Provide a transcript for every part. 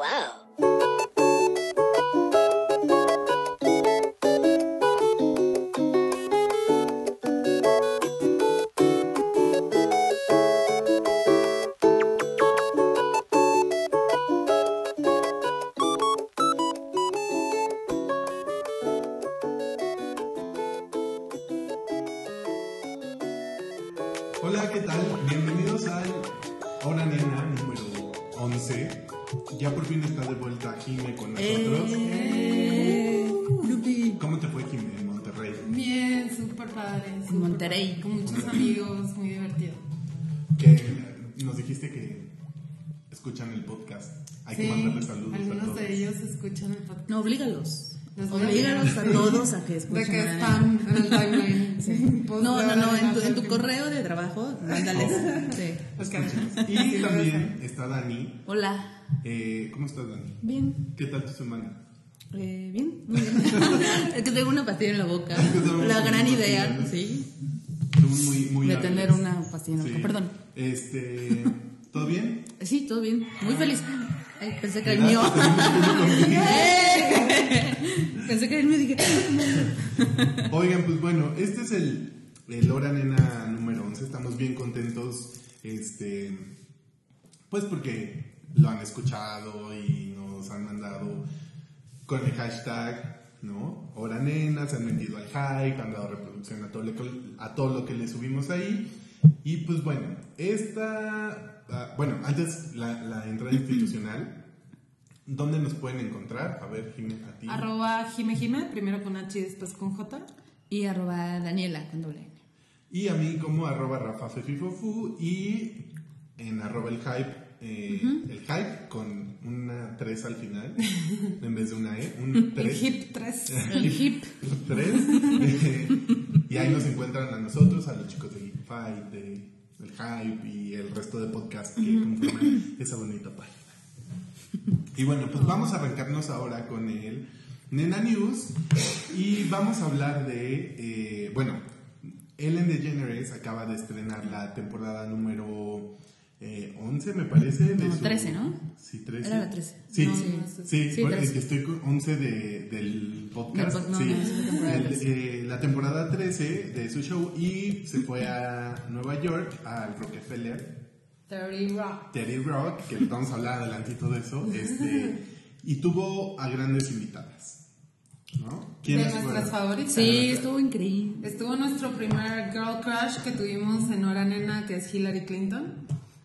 wow. Y también está Dani. Hola. Eh, ¿Cómo estás, Dani? Bien. ¿Qué tal tu semana? Eh, bien, muy bien. es que tengo una pastilla en la boca. La gran pastilla, idea, ¿no? sí, muy, muy de hábiles. tener una pastilla en la boca. Sí. Perdón. Este, ¿todo bien? Sí, todo bien. Muy feliz. Ay, pensé que era el mío. pensé que era el mío y dije. Oigan, pues bueno, este es el, el Hora Nena número 11. Estamos bien contentos, este, pues porque lo han escuchado y nos han mandado con el hashtag, ¿no? Hora Nena, se han metido al hype, han dado reproducción a todo, lo que, a todo lo que le subimos ahí. Y pues bueno, esta, ah, bueno, antes la, la entrada institucional, ¿dónde nos pueden encontrar? A ver, Jimé, a ti. Arroba Jime Jime, primero con H y después con J. Y arroba Daniela con doble. Y a mí como arroba Rafa Fefifofu y en arroba el hype, eh, el hype con una 3 al final, en vez de una E, un El 3. Hip 3. El hip. 3. y ahí nos encuentran a nosotros, a los chicos de Geek Fight, de el hype y el resto de podcasts que conforman esa bonita página. Y bueno, pues vamos a arrancarnos ahora con el Nena News y vamos a hablar de, eh, bueno, Ellen DeGeneres acaba de estrenar la temporada número eh, 11, me parece. de No, su- 13, ¿no? Sí, 13. Era la 13. Sí, No, sí, sí, sí, bueno, 13. es que estoy con 11 de, del podcast. No, sí. no, es la temporada El, 13. eh, la temporada 13 de su show y se fue a Nueva York, al Rockefeller, 30 Rock. Teddy Rock, que vamos a hablar adelantito de eso, este, y tuvo a grandes invitadas. ¿no? De ¿Quiénes nuestras favoritas. Sí, estuvo increíble. Estuvo nuestro primer girl crush que tuvimos en Hora Nena, que es Hillary Clinton.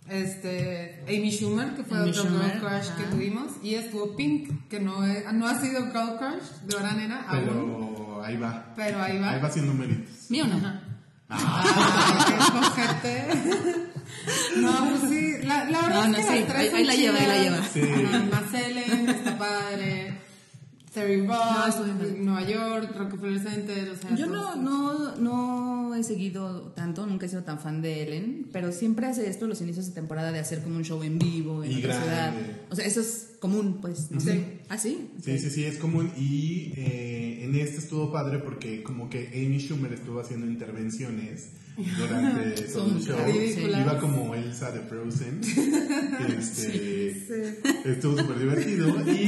Este, Amy Schumer, que fue Amy otro Schumer, girl crush ajá. que tuvimos. Y estuvo Pink, que no, es- no ha sido girl crush de Hora Nena aún. Pero ahí va. Pero ahí va. Ahí va haciendo méritos. ¿Mío o no? Ay, qué cojete. No, pues sí, la, la verdad No, es que sí, las tres ahí- la lleva, ahí la lleva. Sí. Ajá, Más Ellen, está padre. Terry Rock. Nueva York, Rockefeller Center, o sea. Yo no, no, no he seguido tanto, nunca he sido tan fan de Ellen, pero siempre hace esto los inicios de temporada de hacer como un show en vivo en Y otra grande. ciudad. O sea, eso es común, pues. No sé. ¿Ah, sí? Sí, sí, sí, es común. Y eh, en este estuvo padre porque como que Amy Schumer estuvo haciendo intervenciones durante todo el show. ridículas. Iba como Elsa de Frozen. Este, Estuvo súper divertido. Y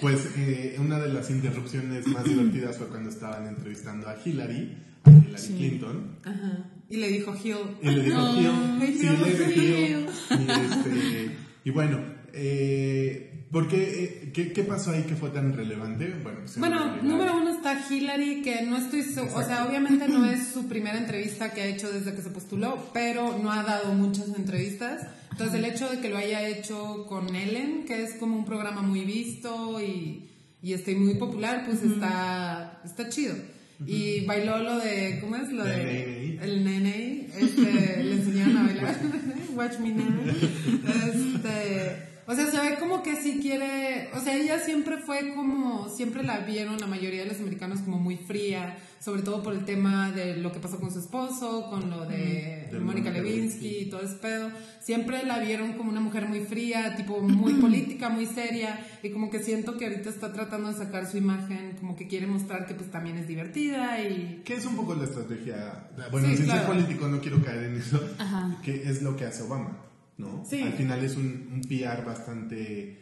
pues eh, una de las interrupciones más divertidas fue cuando estaban entrevistando a Hillary, a Hillary Clinton. Ajá. Y le dijo Hill. Y le dijo No, Hill, sí, Hill, le dijo Hill. Hill. Y, este, y bueno, eh, ¿por qué, eh, qué, qué pasó ahí que fue tan relevante? Bueno, Bueno, en número uno está Hillary, que no estoy, su- o Exacto. sea, obviamente no es su primera entrevista que ha hecho desde que se postuló, pero no ha dado muchas entrevistas. Entonces el hecho de que lo haya hecho con Ellen, que es como un programa muy visto y, y este, muy popular, pues está, está chido. Y bailó lo de, ¿cómo es? Lo de el nene, este, le enseñaron a bailar. Watch me nene. Este, o sea, se ve como que sí quiere, o sea, ella siempre fue como, siempre la vieron la mayoría de los americanos como muy fría, sobre todo por el tema de lo que pasó con su esposo, con lo de, De Mónica Lewinsky. y todo ese pedo. Siempre la vieron como una mujer muy fría, tipo muy política, muy seria, y como que siento que ahorita está tratando de sacar su imagen, como que quiere mostrar que pues también es divertida y ¿Qué es un poco la estrategia? Bueno, Sí, sin claro. ser político no quiero caer en eso. Ajá. Que es lo que hace Obama, ¿no? Sí. Al final es un, un PR bastante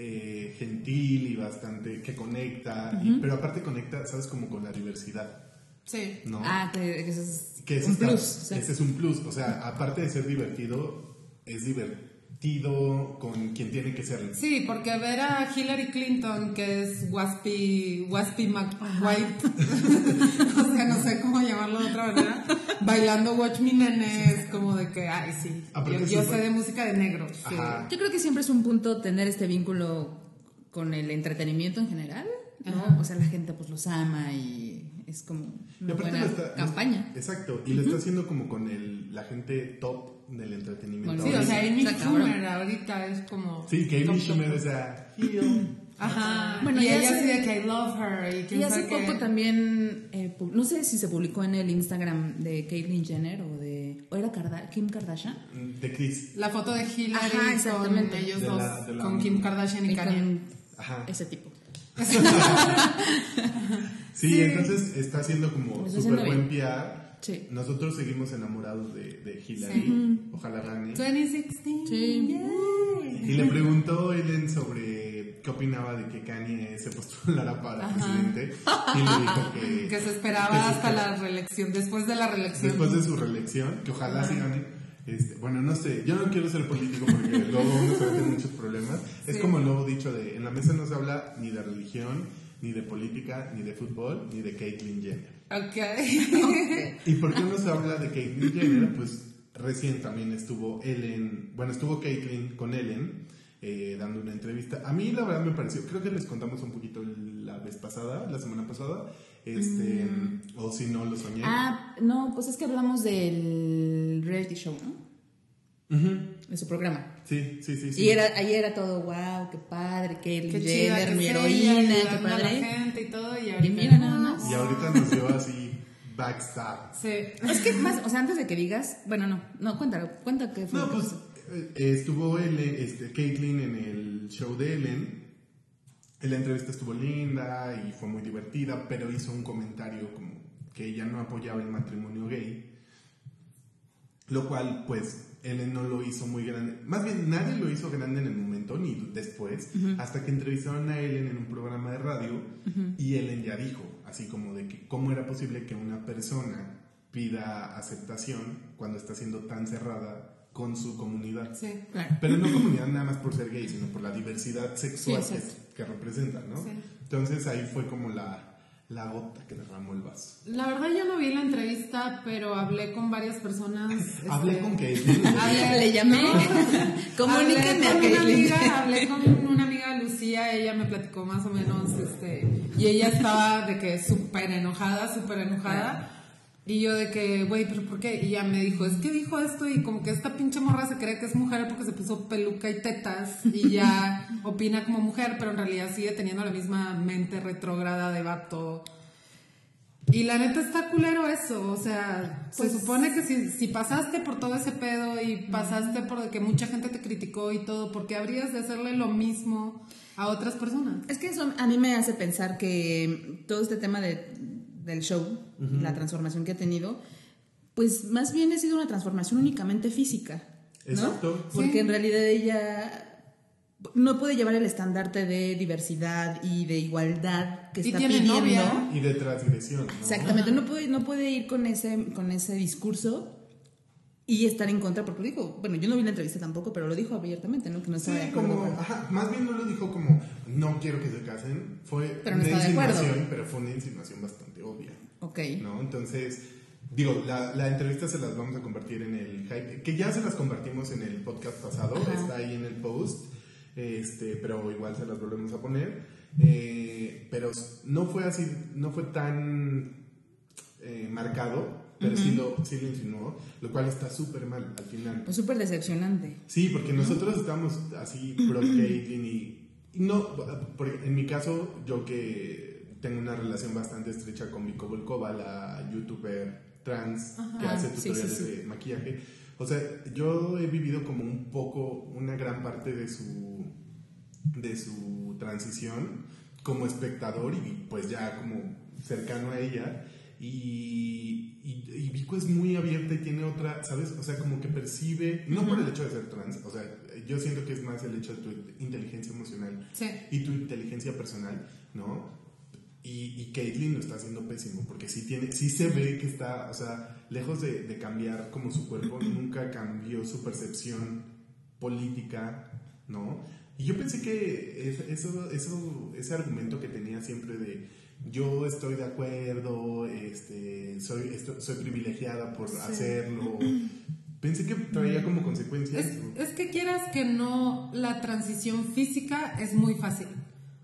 eh, gentil y bastante que conecta, y- pero aparte conecta, ¿sabes? Como con la diversidad, Sí. ¿no? Ah, que, ese es que un está- plus. ese es un plus, o sea, aparte de ser divertido, es divertido con quien tiene que ser. Sí, porque ver a Hillary Clinton, que es Waspy, Waspy McWhite, o sea, no sé cómo llamarlo de otra manera, bailando Watch Me Nene, es como de que, ay, sí, Aparte yo, yo sé de música de negros. sí. Yo creo que siempre es un punto tener este vínculo con el entretenimiento en general, ¿no? Ajá. O sea, la gente pues los ama y es como una buena está- campaña. Exacto, y lo está haciendo como con el, la gente top del entretenimiento. Bueno, Sí, o sea, Amy. Schumer ahorita es como... Sí, que Amy Schumer, o sea, Ajá, Bueno, y ella así de que I love her y Y hace qué. poco también, eh, no sé si se publicó en el Instagram de Caitlyn Jenner o de, o era Karda- Kim Kardashian. de Chris. La foto de Hillary Ajá, con exactamente. ellos De dos, la- la- con Kim Kardashian y Kanye. con Ajá. ese tipo. Sí, Sí. entonces está haciendo como súper buen. PR. Sí. Nosotros seguimos enamorados de, de Hillary. Ojalá gane. 2016. Sí. Y le preguntó Ellen sobre qué opinaba de que Kanye se postulara para Ajá. presidente. Y le dijo que, Que se esperaba que se hasta esperaba- la reelección, después de la reelección. Después de su reelección, que ojalá sí gane. Este, bueno, no sé, yo no quiero ser político porque luego uno se mete muchos problemas. Es como el nuevo dicho de, en la mesa no se habla ni de religión, ni de política, ni de fútbol, ni de Caitlyn Jenner. Ok. ¿Y por qué no se habla de Caitlyn Jenner? Pues recién también estuvo Ellen, bueno, estuvo Caitlyn con Ellen eh, dando una entrevista. A mí la verdad me pareció, creo que les contamos un poquito la vez pasada, la semana pasada, este, o si no lo soñé. Ah, no, pues es que hablamos del reality show, ¿no? Ujú. De su programa. Sí, sí, sí. sí. Y era, ahí era todo, wow, qué padre, Caitlyn Qué chida Jenner, mi heroína, qué a la padre. gente y todo. Y, ahorita, mira nada más. Y ahorita nos dio así backstab. Sí. Es que más, o sea, antes de que digas, bueno, no, no, cuéntalo, cuenta que fue. No, pues eh, estuvo Ellen, este, Caitlyn en el show de Ellen. La entrevista estuvo linda y fue muy divertida, pero hizo un comentario como que ella no apoyaba el matrimonio gay. Lo cual, pues, Ellen no lo hizo muy grande. Más bien, nadie lo hizo grande en el momento, ni después, hasta que entrevistaron a Ellen en un programa de radio y Ellen ya dijo, así como de que cómo era posible que una persona pida aceptación cuando está siendo tan cerrada con su comunidad. Sí. Claro. Pero no comunidad nada más por ser gay, sino por la diversidad sexual Sí, que, que representa, ¿no? Sí. Entonces ahí fue como la, la gota que derramó el vaso. La verdad yo no vi la entrevista, pero hablé con varias personas. Hablé este, con Caitlyn. Hablé- Le llamé. Comuníquenme a hablé con una amiga, hablé con una amiga Lucía, ella me platicó más o menos, este, y ella estaba de que súper enojada, súper enojada. Y yo de que, güey, pero ¿por qué? Y ella me dijo, es que dijo esto y como que esta pinche morra se cree que es mujer porque se puso peluca y tetas y ya opina como mujer, pero en realidad sigue teniendo la misma mente retrógrada de vato. Y la neta está culero eso, o sea, Pues- se supone que si, si pasaste por todo ese pedo y pasaste por de que mucha gente te criticó y todo, ¿por qué habrías de hacerle lo mismo a otras personas? Es que eso a mí me hace pensar que todo este tema de, del show, la transformación que ha tenido, pues más bien ha sido una transformación únicamente física. ¿no? Exacto. Porque Sí. en realidad ella no puede llevar el estandarte de diversidad y de igualdad que Y está tiene pidiendo. novia. Y de transgresión, ¿no? Exactamente, no puede, no puede ir con ese, con ese discurso y estar en contra, porque lo dijo, bueno, yo no vi la entrevista tampoco, pero lo dijo abiertamente, ¿no? Que no Sí, estaba de acuerdo como, con- ajá, más bien no lo dijo como, no quiero que se casen, fue Pero no una insinuación, pero fue una insinuación bastante obvia, Ok. ¿no? Entonces, digo, la, la entrevista se las vamos a convertir en el hype, que ya se las convertimos en el podcast pasado, Ajá. está ahí en el post, este, pero igual se las volvemos a poner, eh, pero no fue así, no fue tan eh, marcado, pero sí, lo, sí lo insinuó, lo cual está súper mal al final. Pues súper decepcionante. Sí, porque nosotros estamos así pro Caitlyn y, y no, por- en mi caso, yo que tengo una relación bastante estrecha con Vico Volkova, la youtuber trans que Ah, hace sí, sí, tutoriales sí. de maquillaje. O sea, yo he vivido como un poco, una gran parte de su, de su transición como espectador y pues ya como cercano a ella. Y, y, y Vico es muy abierta y tiene otra, ¿sabes? O sea, como que percibe, no por el hecho de ser trans, o sea, yo siento que es más el hecho de tu inteligencia emocional Sí. y tu inteligencia personal, ¿no? Y, y Caitlyn lo está haciendo pésimo, porque sí, tiene, sí se ve que está, o sea, lejos de, de cambiar como su cuerpo, nunca cambió su percepción política, ¿no? Y yo pensé que es- eso, eso, ese argumento que tenía siempre de yo estoy de acuerdo, este, soy, esto- soy privilegiada por hacerlo, pensé que traía como consecuencias. Es, es que quieras que no, la transición física es muy fácil.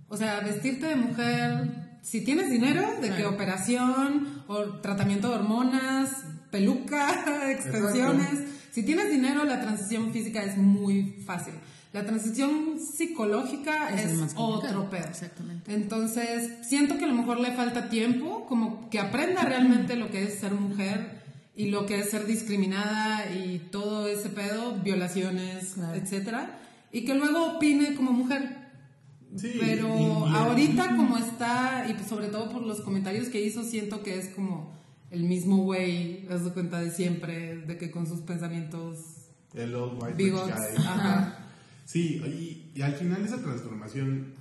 O sea, vestirte de mujer, si tienes dinero, de que Claro. operación o tratamiento de hormonas, peluca, extensiones. Si tienes dinero, la transición física es muy fácil. La transición psicológica Es es, más otro pedo. exactamente. Entonces, siento que a lo mejor le falta tiempo, como que aprenda realmente lo que es ser mujer y lo que es ser discriminada y todo ese pedo, violaciones, Claro. etcétera, y que luego opine como mujer. Sí, Pero ahorita como está, y pues sobre todo por los comentarios que hizo, siento que es como el mismo güey, das cuenta de siempre, de que con sus pensamientos El old white guy. Ajá. Sí, y, y al final esa transformación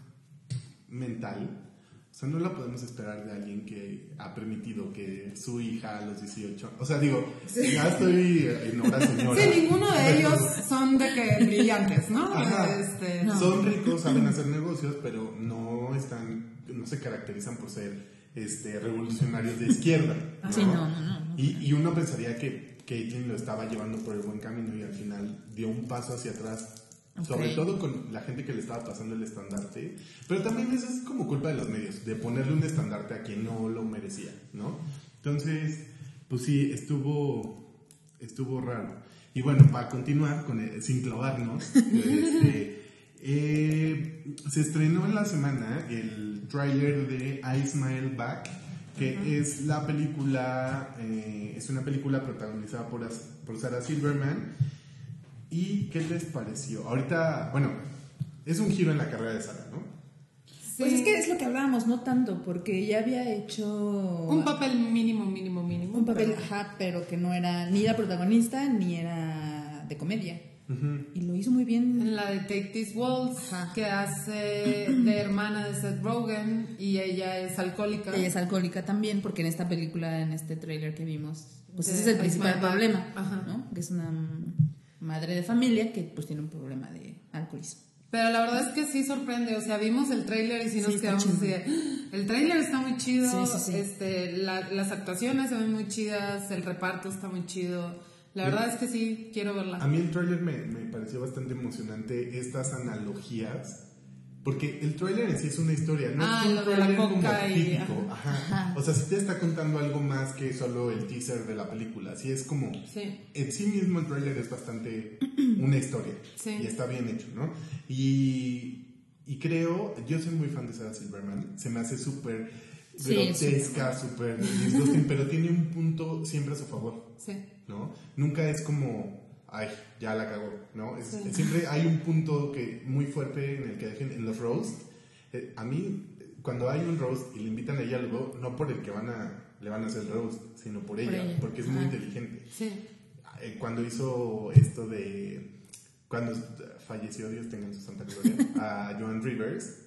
mental, o sea, no la podemos esperar de alguien que ha permitido que su hija a los 18, o sea, digo, ya estoy en hora señora. Sí, ninguno de ellos son de que brillantes, ¿no? Ajá. Este, Son ricos, saben hacer negocios, pero no están, no se caracterizan por ser este, revolucionarios de izquierda. ¿no? Sí, no, no, no, no. Y, y uno pensaría que Caitlyn lo estaba llevando por el buen camino y al final dio un paso hacia atrás. Ok. Sobre todo con la gente que le estaba pasando el estandarte. Pero también eso es como culpa de los medios, de ponerle un estandarte a quien no lo merecía, ¿no? Entonces, pues sí, estuvo, estuvo raro. Y bueno, para continuar, con el- sin clavarnos, este, eh, se estrenó en la semana el tráiler de I Smile Back, que es la película, eh, es una película protagonizada por, por Sarah Silverman. ¿Y qué les pareció? Ahorita, bueno, es un giro en la carrera de Sarah, ¿no? Pues sí. es que es lo que hablábamos, no tanto, porque ya había hecho Un papel mínimo, mínimo, mínimo. un papel, pero- ajá, pero que no era ni era protagonista ni era de comedia. Y lo hizo muy bien. En la de Take This Waltz, Ajá. que hace de hermana de Seth Rogen y ella es alcohólica. Ella es alcohólica también, porque en esta película, en este tráiler que vimos, pues De ese es el principal problema. Ajá. ¿no? Que es una madre de familia que pues tiene un problema de alcoholismo. Pero la verdad es que sí sorprende, o sea, vimos el tráiler y sí nos Sí, quedamos así "Ah, el tráiler está muy chido, Sí, sí, sí. este, la- las actuaciones se ven muy chidas, el reparto está muy chido. La verdad es que sí, quiero verla. A mí el tráiler me, me pareció bastante emocionante estas analogías. Porque el tráiler en sí es una historia, no Ah, es un lo de la tráiler como y- típico. Ajá. O sea, sí te está contando algo más que solo el teaser de la película. Sí es como... Sí. En sí mismo el tráiler es bastante una historia. Sí. Y está bien hecho, ¿no? Y, y creo... Yo soy muy fan de Sarah Silverman. Se me hace súper Sí, grotesca, súper disgusting, pero tiene un punto siempre a su favor. Sí. ¿no? Nunca es como, ay, ya la cagó, ¿no? Es- Sí. Siempre hay un punto que muy fuerte en el que dejen en los roast. Eh, a mí, cuando hay un roast y le invitan a ella algo, no por el que van a, le van a hacer el roast, sino por ella, ella. porque es muy inteligente. Sí. Eh, cuando hizo esto de, cuando falleció, Dios tenga en su santa gloria, a Joan Rivers,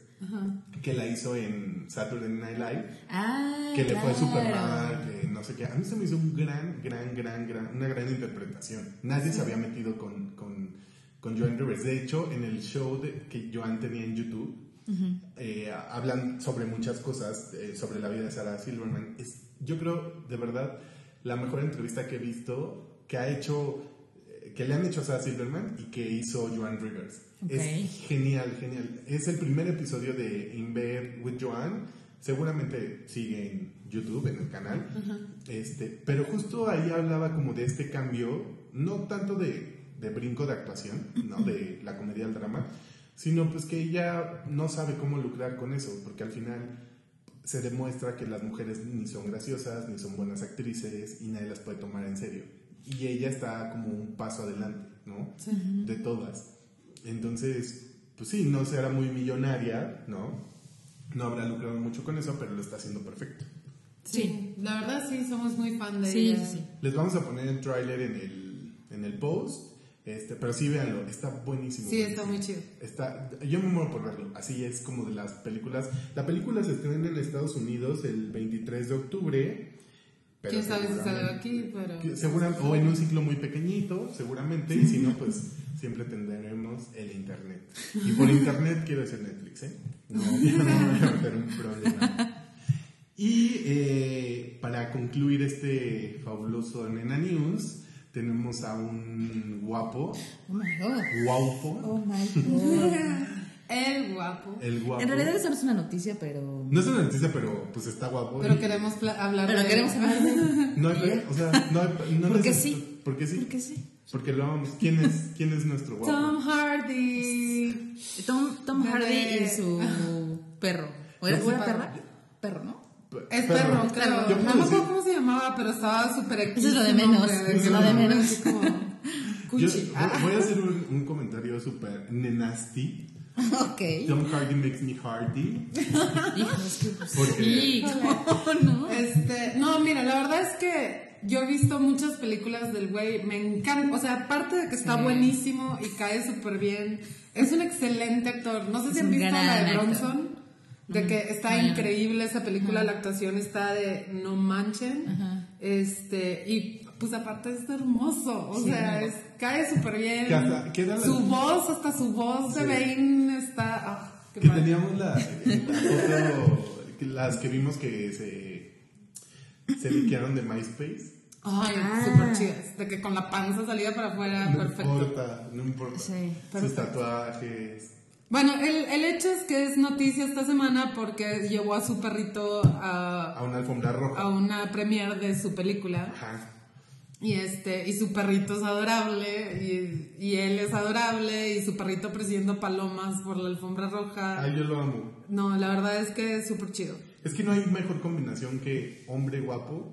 que la hizo en Saturday Night Live, Ah, que le fue súper mal, que no sé qué. A mí se me hizo un gran, gran, gran, gran, una gran interpretación. Nadie se había metido con, con, con Joan Rivers. De hecho, en el show de- que Joan tenía en YouTube, eh, hablan sobre muchas cosas, eh, sobre la vida de Sarah Silverman. Es, yo creo, de verdad, la mejor entrevista que he visto, que ha hecho, que le han hecho a Sarah Silverman y que hizo Joan Rivers. Es genial, genial. Es el primer episodio de In Bed with Joan. Seguramente sigue en YouTube, en el canal. este, pero justo ahí hablaba como de este cambio, no tanto de, de brinco de actuación, ¿no? de la comedia al drama, sino pues que ella no sabe cómo lucrar con eso, porque al final se demuestra que las mujeres ni son graciosas, ni son buenas actrices y nadie las puede tomar en serio. Y ella está como un paso adelante, ¿no? De todas. Entonces, pues sí, no será muy millonaria, ¿no? No habrá lucrado mucho con eso, pero lo está haciendo perfecto. Sí. La verdad sí, somos muy fan de Sí, ella. sí, sí. Les vamos a poner el tráiler en el, en el post. Este, pero sí, véanlo, está buenísimo. Sí, está muy chido. Está, yo me muero por verlo. Así es como de las películas. La película se estrena en Estados Unidos el 23 de octubre. Pero Quién sabe si seguramente- aquí, pero. que segura- o en un ciclo muy pequeñito, seguramente. Y si no, pues siempre tendremos el internet. Y por internet quiero decir Netflix, ¿eh? No, no me voy a meter un problema. Y eh, para concluir este fabuloso Nena News, tenemos a un guapo, Oh my god. guapo, Oh my god. El guapo. el guapo. En realidad esa no es una noticia, pero. No es una noticia, pero pues está guapo. Pero Y- queremos hablar Pero de queremos hablar de. No hay, o sea, no hay, no Porque sí. Porque sí. Porque sí. Porque lo amamos. ¿Quién es, quién es nuestro guapo? Tom Hardy. Tom, Tom. Hardy y su perro. ¿O era, No, o era su perra? perro. Perro, ¿no? Es perro. Yo No me acuerdo cómo se llamaba, pero estaba súper Eso es lo de menos, eso es lo de menos. como Yo voy a hacer un, un comentario súper nenasty. Ok. Tom Hardy makes me hardy. Pues, ¿Por qué? sí, ¿cómo no? Este, no, mira, la verdad es que yo he visto muchas películas del güey, me encanta, o sea, aparte de que está Sí. buenísimo y cae súper bien, es un excelente actor. No sé Es si han visto la de actor. Bronson, de que está Ajá. increíble esa película, la actuación está de no manchen, este, y pues aparte es hermoso, o sea, es- cae súper bien. Hasta- su voz, hasta su voz de Sí. Bane está, ah, qué Que padre. teníamos la, la foto, que las que vimos que se, se liquearon de MySpace. Ay, Ah. súper chidas. De que con la panza salida para afuera, No perfecto. importa, no importa. Sí, Sus tatuajes. Bueno, el, el hecho es que es noticia esta semana porque llevó a su perrito a, A una alfombra roja. a una premiere de su película. Ajá. Y este, y su perrito es adorable, y, y él es adorable, y su perrito persiguiendo palomas por la alfombra roja. Ay, yo lo amo. No, la verdad es que es súper chido. Es que no hay mejor combinación que hombre guapo.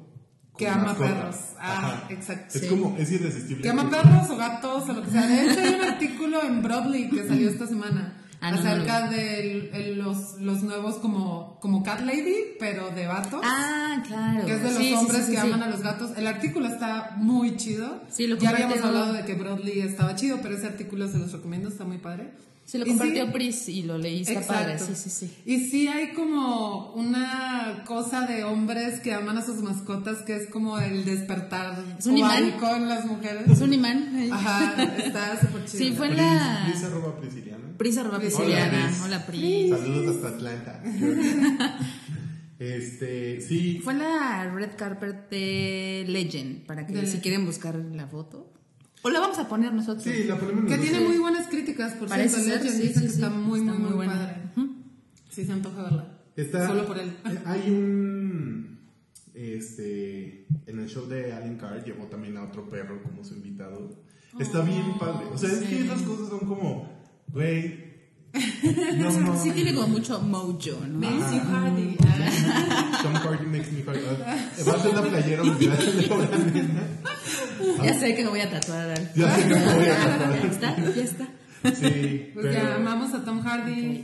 Que ama perros. Ah, Ajá. exacto. Es Sí. como, es irresistible. Que ama perros o gatos o lo que sea. De hecho, hay un artículo en Broadly que salió esta semana Ah, no, acerca de el- los, los nuevos como, como Cat Lady, pero de gatos. Ah, claro. que es de los Sí, hombres sí, que sí, aman sí. a los gatos. El artículo está muy chido. Sí, lo ya habíamos hablado de que Broadly estaba chido, pero ese artículo se los recomiendo, está muy padre. Sí, lo compartió sí, Pris y lo leí, está padre. Sí, sí, sí. Y sí hay como una cosa de hombres que aman a sus mascotas que es como el despertar Es un imán. en las mujeres. Es un imán. Ajá, está súper chido. Sí, fue en Pris, la. Pris arroba. Pris arroba Pris. Prisciliana. Hola. Hola, Pris. Saludos hasta Atlanta. este, sí. Fue la red carpet de Legend, para que De si Legend. quieren buscar la foto. O la vamos a poner nosotros. Sí, la ponemos Que tiene muy buenas críticas, por Parece cierto. ser, Legend sí, dice sí, que sí. está muy, Está muy, muy buena. padre. Sí, se antoja verla. Está, Solo por él. eh, Hay un. Este. En el show de Alan Carr llevó también a otro perro como su invitado. Está bien padre. O sea, es que esas cosas son como. Güey. No, no. Sí, tiene como mucho mojo, ¿no? Macy Hardy. Tom Hardy makes me hard. Va a ser la playera mundial de nena. Ya sé que me voy a tatuar. Ya sé que me voy a Ya tatuar. está, ya está. Sí, Pues pero. ya amamos a Tom Hardy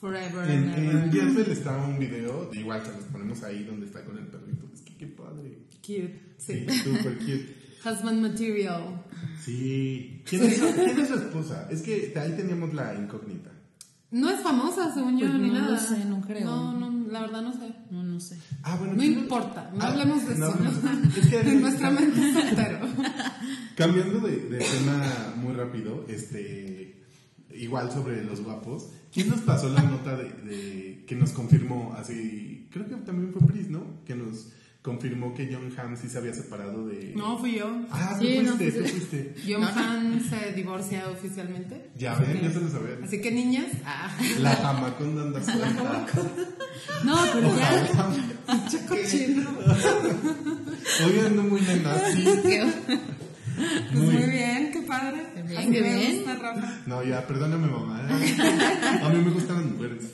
forever En, en. Diezbel está un video, igual que los ponemos ahí donde está con el perrito. Es que qué padre. Cute. Sí, super cute. Husband material. Sí. ¿Quién es, quién es su esposa? Es que ahí teníamos la incógnita. No es famosa, según yo, Pues ni no nada. lo sé, no creo. No, no, la verdad no sé. No, no sé. Ah, bueno. No ¿quién- importa, no Ah, hablemos de no eso. Es que En nuestra mente. Cambiando de, de tema muy rápido, este, igual sobre los guapos, ¿quién nos pasó la nota de, de- que nos confirmó así? Creo que también fue Pris, ¿no? Que nos confirmó que John Hamm sí se había separado de. No, fui yo. Ah, Sí, no, fuiste, tú fuiste. John Han se divorcia oficialmente. Ya ven, ya se lo sabían. Así que niñas, ah, La jamaconda anda suelta. No, pero ya. Ojalá. che cochino. Hoy ando muy nenazi. Pues muy bien, qué padre. Bien, Así me bien. gusta, Rafa. No, ya, perdóname, mamá. A mí me gustan las mujeres.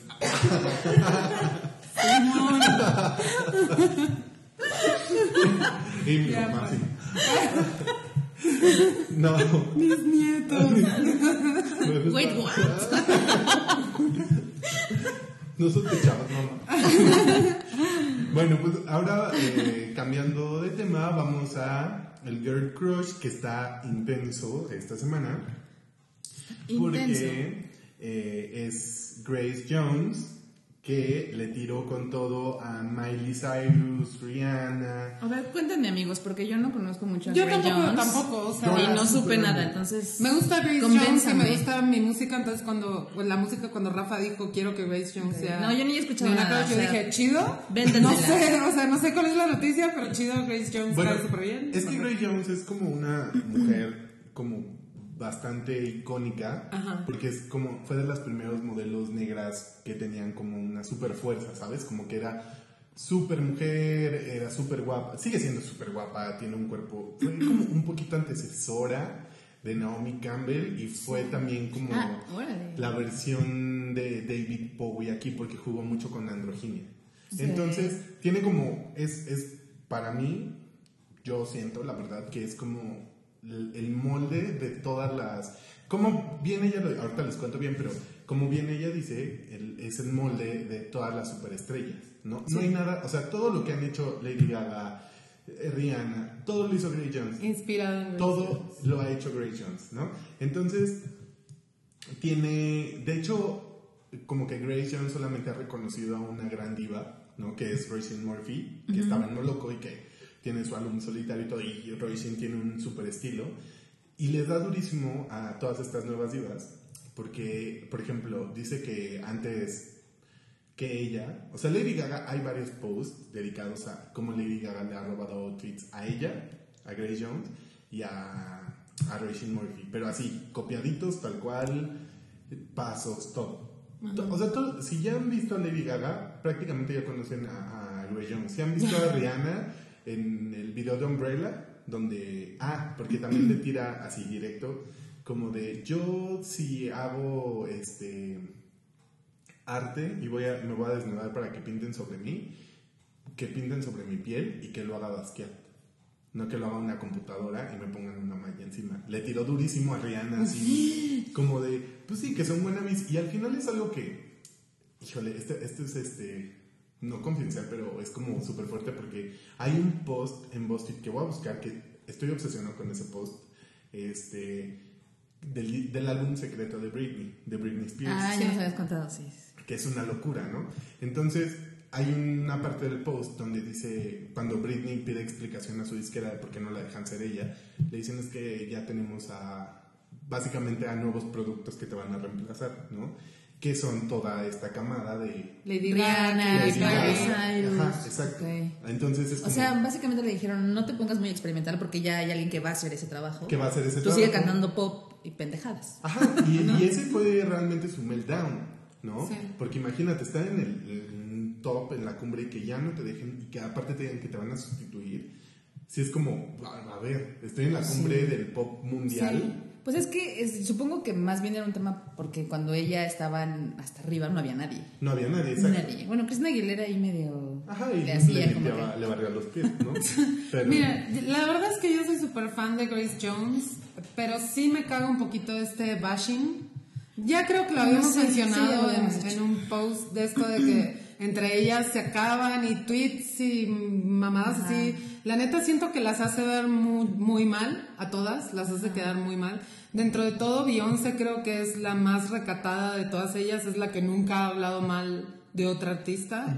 Y mi Ya, pues. sí. No. Mis nietos. Wait, what? No sospechabas, mamá. bueno, pues ahora eh, cambiando de tema, vamos a el Girl Crush que está intenso esta semana. Intenso. Porque eh, es Grace Jones que le tiró con todo a Miley Cyrus, Rihanna. A ver, cuéntenme amigos, porque yo no conozco mucho a Yo tampoco, Jones. tampoco, o sea, y no supe nada, bien. entonces... Me gusta Grace Jones y me gusta mi música, entonces cuando, pues, la música cuando Rafa dijo quiero que Grace Jones sea... No, yo ni he escuchado nada, yo sea, dije, chido. véndensela. No sé, o sea, no sé cuál es la noticia, pero chido, Grace Jones Bueno, está súper bien. es que Grace Jones es como una mujer como bastante icónica Ajá. porque es como fue de las primeros modelos negras que tenían como una super fuerza, ¿sabes? Como que era súper mujer, era súper guapa, sigue siendo súper guapa, tiene un cuerpo, fue como un poquito antecesora de Naomi Campbell y fue también como Ah, la versión de David Bowie aquí porque jugó mucho con la androginia. Entonces, tiene como, es, es, para mí, yo siento, la verdad, que es como el, molde de todas las... Como bien ella, lo- ahorita les cuento bien, pero como bien ella dice, el- es el molde de todas las superestrellas, ¿no? No hay nada, o sea, todo lo que han hecho Lady Gaga, eh, Rihanna, todo lo hizo Grace Jones. Inspirada en Todo Jones. lo ha hecho Grace Jones, ¿no? Entonces, tiene, de hecho, como que Grace Jones solamente ha reconocido a una gran diva, ¿no? Que es Roisin Murphy, que estaba en Moloco y que tiene su álbum solitario y todo, y Roisin tiene un super estilo. Y les da durísimo a todas estas nuevas divas, porque, por ejemplo, dice que antes que ella, o sea, Lady Gaga, hay varios posts dedicados a cómo Lady Gaga le ha robado tweets a ella, a Grace Jones y a, a Rachel Murphy, pero así, copiaditos, tal cual, pasos, todo. To- O sea, todo- si ya han visto a Lady Gaga, prácticamente ya conocen a, a Grace Jones. Si han visto a Rihanna en el video de Umbrella, donde, ah, porque también le tira así directo, como de, yo si hago, este arte y voy a, me voy a desnudar para que pinten sobre mí, que pinten sobre mi piel y que lo haga Basquiat. No que lo haga una computadora y me pongan una malla encima. Le tiró durísimo a Rihanna, así como de, pues sí, que son buenas Y al final es algo que, híjole, este, este es este, no confidencial, pero es como súper fuerte porque hay un post en BuzzFeed que voy a buscar, que estoy obsesionado con ese post, este, del, del álbum secreto de Britney, de Britney Spears Ah, ya nos habías contado, sí. que es una locura, ¿no? Entonces, hay una parte del post donde dice, cuando Britney pide explicación a su disquera de por qué no la dejan ser ella, le dicen es que ya tenemos a, básicamente a nuevos productos que te van a reemplazar, ¿no? Que son toda esta camada de... Lady Gaga, Lady. Ajá, exacto. Ok. Entonces es O como sea, básicamente le dijeron, no te pongas muy experimental porque ya hay alguien que va a hacer ese trabajo. que va a hacer ese Tú trabajo. sigue cantando pop y pendejadas. Ajá, y, y ese fue realmente su meltdown, ¿no? Sí. Porque imagínate, estar en el top, en la cumbre, y que ya no te dejen, y que aparte te digan que te van a sustituir, si es como, a, ver, estoy en la cumbre del pop mundial. Pues es que es- supongo que más bien era un tema porque cuando ella estaba en- hasta arriba no había nadie. No había nadie, exacto. Nadie. Bueno, Cristina Aguilera ahí medio Ajá, y le le, como limpiaba- que... le barría los pies, ¿no? Pero, Mira, la verdad es que yo soy súper fan de Grace Jones, pero sí me caga un poquito este bashing. Ya creo que lo habíamos Sí, sí, mencionado lo habíamos en, hecho. en un post de esto de que entre ellas se acaban y tweets y mamadas así. La neta siento que las hace ver muy, muy mal a todas, las hace quedar muy mal. Dentro de todo, Beyoncé creo que es la más recatada de todas ellas, es la que nunca ha hablado mal de otra artista.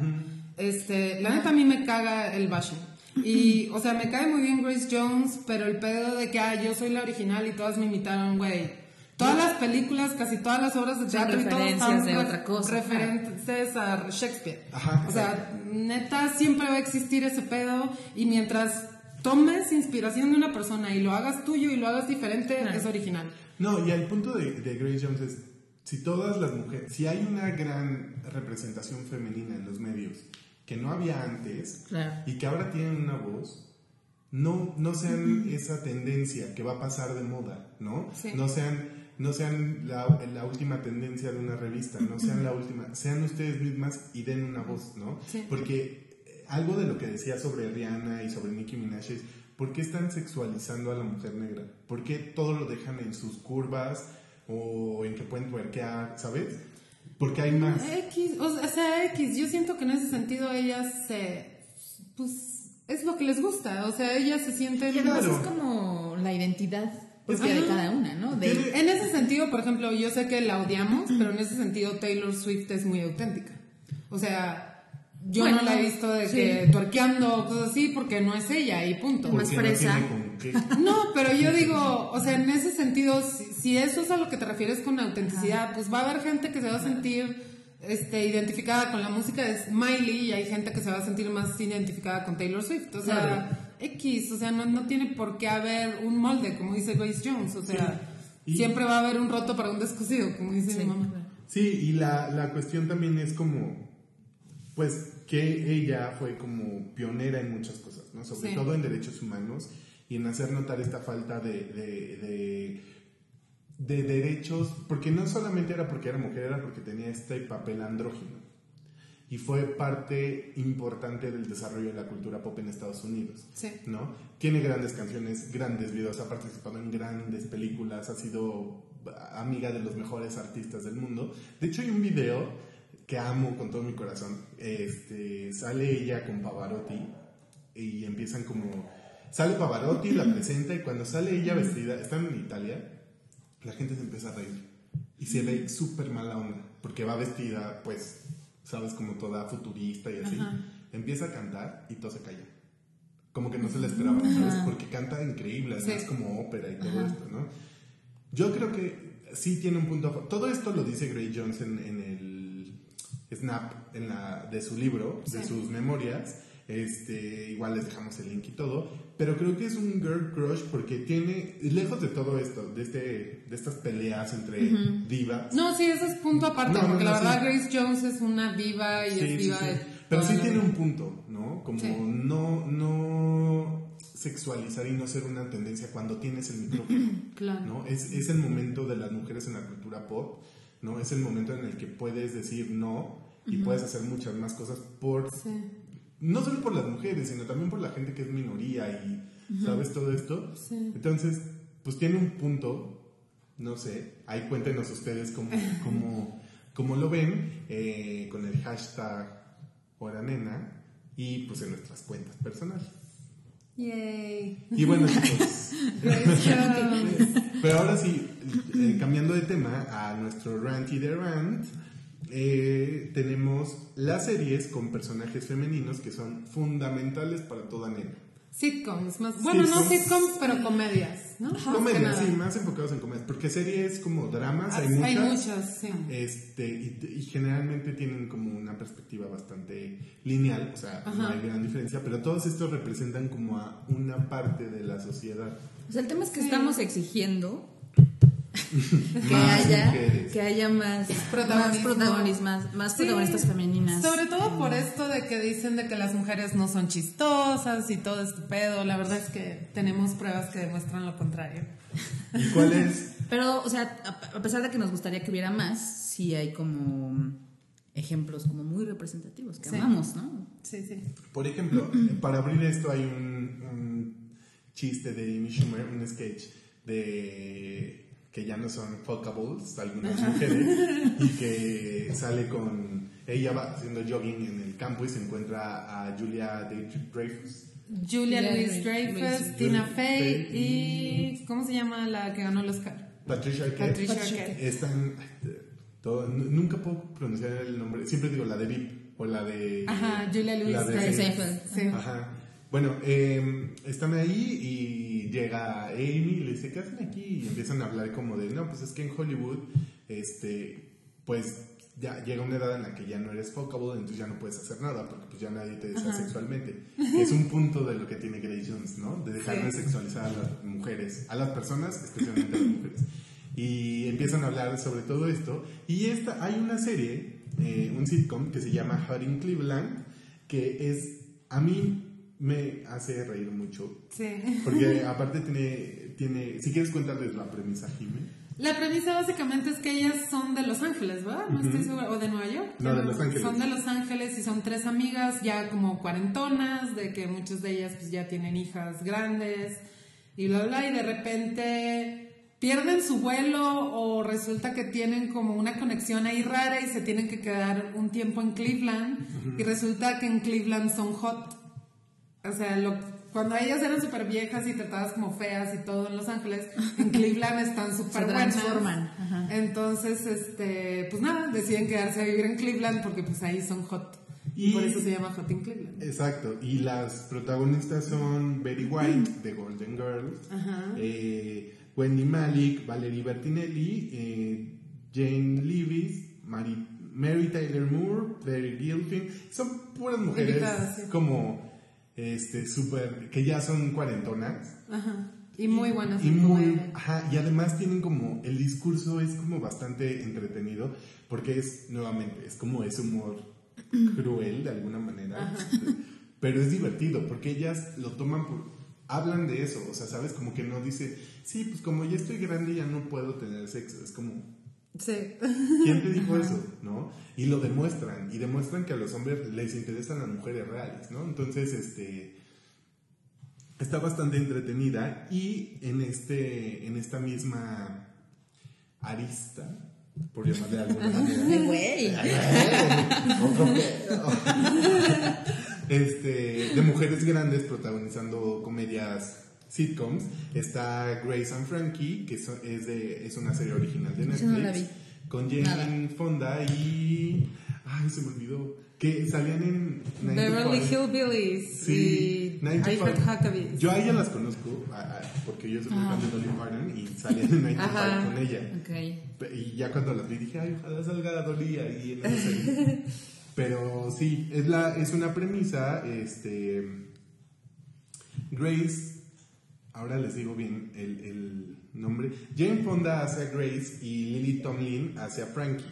Este, la neta a mí me caga el bashing. Y, o sea, me cae muy bien Grace Jones, pero el pedo de que, ah, yo soy la original y todas me imitaron, güey. Todas las películas, casi todas las obras de teatro y todo referencias están de otra cosa. referentes a Shakespeare. Ajá, o sea, neta, siempre va a existir ese pedo y mientras tomes inspiración de una persona y lo hagas tuyo y lo hagas diferente, es original. No, y el punto de, de Grace Jones es, si todas las mujeres, si hay una gran representación femenina en los medios que no había antes Claro. y que ahora tienen una voz, no, no sean esa tendencia que va a pasar de moda, ¿no? Sí. No sean, no sean la, la última tendencia de una revista, no sean la última, sean ustedes mismas y den una voz, ¿no? Sí. Porque eh, algo de lo que decía sobre Rihanna y sobre Nicki Minaj es, ¿por qué están sexualizando a la mujer negra? ¿Por qué todo lo dejan en sus curvas o en que pueden tuerquear, ¿sabes? Porque hay más. X, o sea, X, yo siento que en ese sentido ellas se, pues es lo que les gusta, o sea, ellas se sienten... Y además Claro. es como la identidad propia Ajá. de cada una, ¿no? De, En ese sentido, por ejemplo, yo sé que la odiamos, pero en ese sentido Taylor Swift es muy auténtica. O sea, yo Bueno, no la he visto de sí. que tuerqueando o cosas así porque no es ella y punto. Más no fresa. qué. No, pero yo digo, o sea, en ese sentido, si, si eso es a lo que te refieres con autenticidad, pues va a haber gente que se va a sentir este, identificada con la música de Miley y hay gente que se va a sentir más identificada con Taylor Swift. O sea, Claro. X, o sea, no, no tiene por qué haber un molde, como dice Grace Jones. O sea, Sí. Y- siempre va a haber un roto para un descosido, como dice mi mamá. Sí, y la, la cuestión también es como, pues, que ella fue como pionera en muchas cosas, ¿no? Sobre Sí. todo en derechos humanos y en hacer notar esta falta de, de, de, de derechos, porque no solamente era porque era mujer, era porque tenía este papel andrógino. Y fue parte importante del desarrollo de la cultura pop en Estados Unidos. Sí. ¿no? Tiene grandes canciones, grandes videos, ha participado en grandes películas, ha sido amiga de los mejores artistas del mundo. De hecho, hay un video que amo con todo mi corazón. Este, sale ella con Pavarotti y empiezan como... Sale Pavarotti, la presenta y cuando sale ella vestida, están en Italia, la gente se empieza a reír y se ve súper mala onda porque va vestida, pues, sabes, como toda futurista y así. Ajá. Empieza a cantar y todo se calla. Como que no se la esperaba, ¿sabes? Porque canta increíble, además Sí. como ópera y todo esto, ¿no? Yo creo que sí tiene un punto. Todo esto lo dice Gray Jones en, en el Snap en la, de su libro, de sus memorias. Este, igual les dejamos el link y todo. Pero creo que es un girl crush porque tiene, lejos de todo esto, de, este, de estas peleas entre divas. No, sí, ese es punto aparte, No, porque no, la verdad sí. Grace Jones es una diva y Sí, es diva sí. de Pero sí tiene un punto, ¿no? Como no, no sexualizar y no ser una tendencia cuando tienes el micrófono. Claro. ¿no? Es, es el momento de las mujeres en la cultura pop, ¿no? Es el momento en el que puedes decir no y puedes hacer muchas más cosas por, Sí. No solo por las mujeres, sino también por la gente que es minoría y, ¿sabes? Todo esto. Sí. Entonces, pues tiene un punto, no sé, ahí cuéntenos ustedes cómo, cómo, cómo lo ven eh, con el hashtag Hora Nena y pues en nuestras cuentas personales. Yay. Y bueno, chicos, pero ahora sí, eh, cambiando de tema a nuestro rant y de rant, eh, tenemos las series con personajes femeninos que son fundamentales para toda nena. Sitcoms, más. Bueno, no Sitcoms. sitcoms, pero comedias, ¿no? Comedias, sí, más enfocados en comedias, porque series como dramas hay Hay muchas. muchas, sí. Este, y, y generalmente tienen como una perspectiva bastante lineal, o sea, no Ajá. hay gran diferencia, pero todos estos representan como a una parte de la sociedad. O sea, el tema es que Sí. estamos exigiendo que Más haya que haya más Protagonismo. más protagonistas, más Sí. protagonistas femeninas. Sobre todo por esto de que dicen de que las mujeres no son chistosas y todo este pedo. La verdad es que tenemos pruebas que demuestran lo contrario. ¿Y cuál es? Pero, o sea, a a pesar de que nos gustaría que hubiera más, sí hay como ejemplos como muy representativos que Sí. amamos, ¿no? Sí, sí. Por ejemplo, para abrir esto hay un, un chiste de Amy Schumer, un sketch de que ya no son fuckables algunas mujeres y que sale con ella va haciendo jogging en el campo y se encuentra a Julia Dreyfus Julia Julia Louis Dreyfus, Tina Fey y. ¿Cómo se llama la que ganó el Oscar? Patricia Arquette Patricia Arquette. están todo- nunca puedo pronunciar el nombre siempre digo la de Vip o la de Ajá, Julia Louis Dreyfus. Sí. Ajá. Bueno, eh, están ahí y llega Amy y le dice, ¿qué hacen aquí? Y empiezan a hablar como de, no, pues es que en Hollywood, este, pues ya llega una edad en la que ya no eres fuckable, entonces ya no puedes hacer nada, porque pues ya nadie te desea sexualmente. Es un punto de lo que tiene Grey Jones, ¿no? De dejar de Sí. sexualizar a las mujeres, a las personas, especialmente a las mujeres. Y empiezan a hablar sobre todo esto. Y esta, hay una serie, eh, un sitcom que se llama Hot in Cleveland, que es, a mí me hace reír mucho. Sí. Porque aparte tiene, tiene, si quieres cuéntales la premisa, Jimmy. La premisa básicamente es que ellas son de Los Ángeles, ¿verdad? No estoy segura. ¿O de Nueva York? No, de Los Ángeles. Son de Los Ángeles y son tres amigas ya como cuarentonas, de que muchas de ellas pues ya tienen hijas grandes y bla, bla, y de repente pierden su vuelo o resulta que tienen como una conexión ahí rara y se tienen que quedar un tiempo en Cleveland y resulta que en Cleveland son hot. O sea, lo, cuando ellas eran súper viejas y tratadas como feas y todo en Los Ángeles, en Cleveland están súper buenas. Entonces, este, pues nada, deciden quedarse a vivir en Cleveland porque pues ahí son hot. Y Y- por eso se llama Hot in Cleveland. Exacto, y las protagonistas son Betty White de Golden Girls, Ajá. eh, Wendy Malik, Valerie Bertinelli, eh, Jane Leavis, Mary, Mary Tyler Moore, Claire Gilpin, son puras mujeres Invitadas, sí. como este súper que ya son cuarentonas. Ajá. Y muy buenas. y muy ajá, y además tienen como el discurso es como bastante entretenido porque es nuevamente es como ese humor cruel de alguna manera. Pero es divertido porque ellas lo toman por hablan de eso o sea sabes como que no dice sí pues como ya estoy grande ya no puedo tener sexo es como Sí. ¿Quién te dijo eso? ¿No? Y lo demuestran, y demuestran que a los hombres les interesan las mujeres reales, ¿no? Entonces, este, está bastante entretenida y en, este, en esta misma arista, por llamarle de alguna manera, güey. este, de mujeres grandes protagonizando comedias sitcoms está Grace and Frankie que es, de, es una serie original de Netflix Esa no la vi. con Jane Fonda y ay se me olvidó que salían en 95. Beverly Hillbillies Sí, y 95. I Heart Huckabees. yo a ella las conozco porque yo soy muy fan de Dolly Parton y salían en 95 Ajá. con ella Ok. y ya cuando las vi dije, ay, ojalá salga Dolly ahí en esa serie. Pero sí, es, la, es una premisa, este... Grace, ahora les digo bien el, el nombre. Jane Fonda hace a Grace y Lily Tomlin hace a Frankie.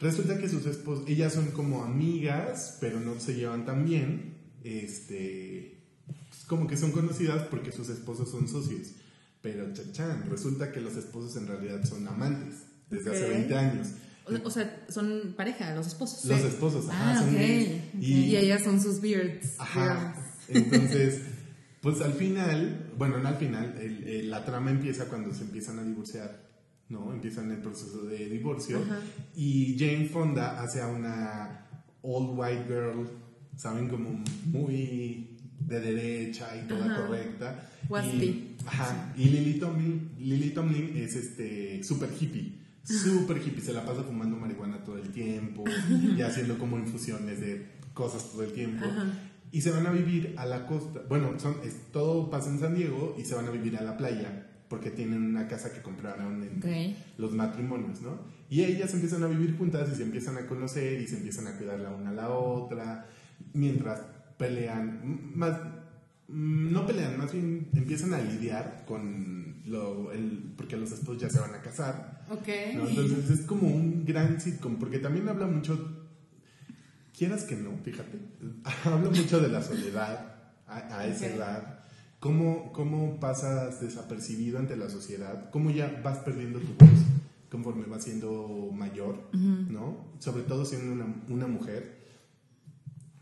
Resulta que sus esposos, ellas son como amigas, pero no se llevan tan bien. Este, pues, como que son conocidas porque sus esposos son socios. Pero chachán, resulta que los esposos en realidad son amantes desde hace Ok. 20 años. O, o sea, son pareja, los esposos. Los esposos, ajá, Ah, son ok, gays. ok. Y, Y ellas son sus beards. Ajá. Entonces, pues al final, bueno, no al final, el- el- la trama empieza cuando se empiezan a divorciar, ¿no? Empiezan el proceso de divorcio. Y Jane Fonda hace a una old white girl, ¿saben? Como muy de derecha y toda Ajá. correcta. Y, ajá. Y Lily Tomlin, Lily Tomlin es este super hippie. Super hippie, se la pasa fumando marihuana todo el tiempo y haciendo como infusiones de cosas todo el tiempo. Y se van a vivir a la costa. Bueno, son, es- todo pasa en San Diego y se van a vivir a la playa porque tienen una casa que compraron en Ok. los matrimonios, ¿no? Y ellas empiezan a vivir juntas y se empiezan a conocer y se empiezan a cuidar la una a la otra mientras pelean, más, mm, no pelean, más bien empiezan a lidiar con lo, el, porque los esposos ya se van a casar, Ok. ¿no? Entonces es como un gran sitcom, porque también habla mucho, quieras que no, fíjate, habla mucho de la soledad a, a esa Ok. edad, cómo, cómo pasas desapercibido ante la sociedad, cómo ya vas perdiendo tu voz conforme vas siendo mayor, ¿no? Sobre todo siendo una, una mujer.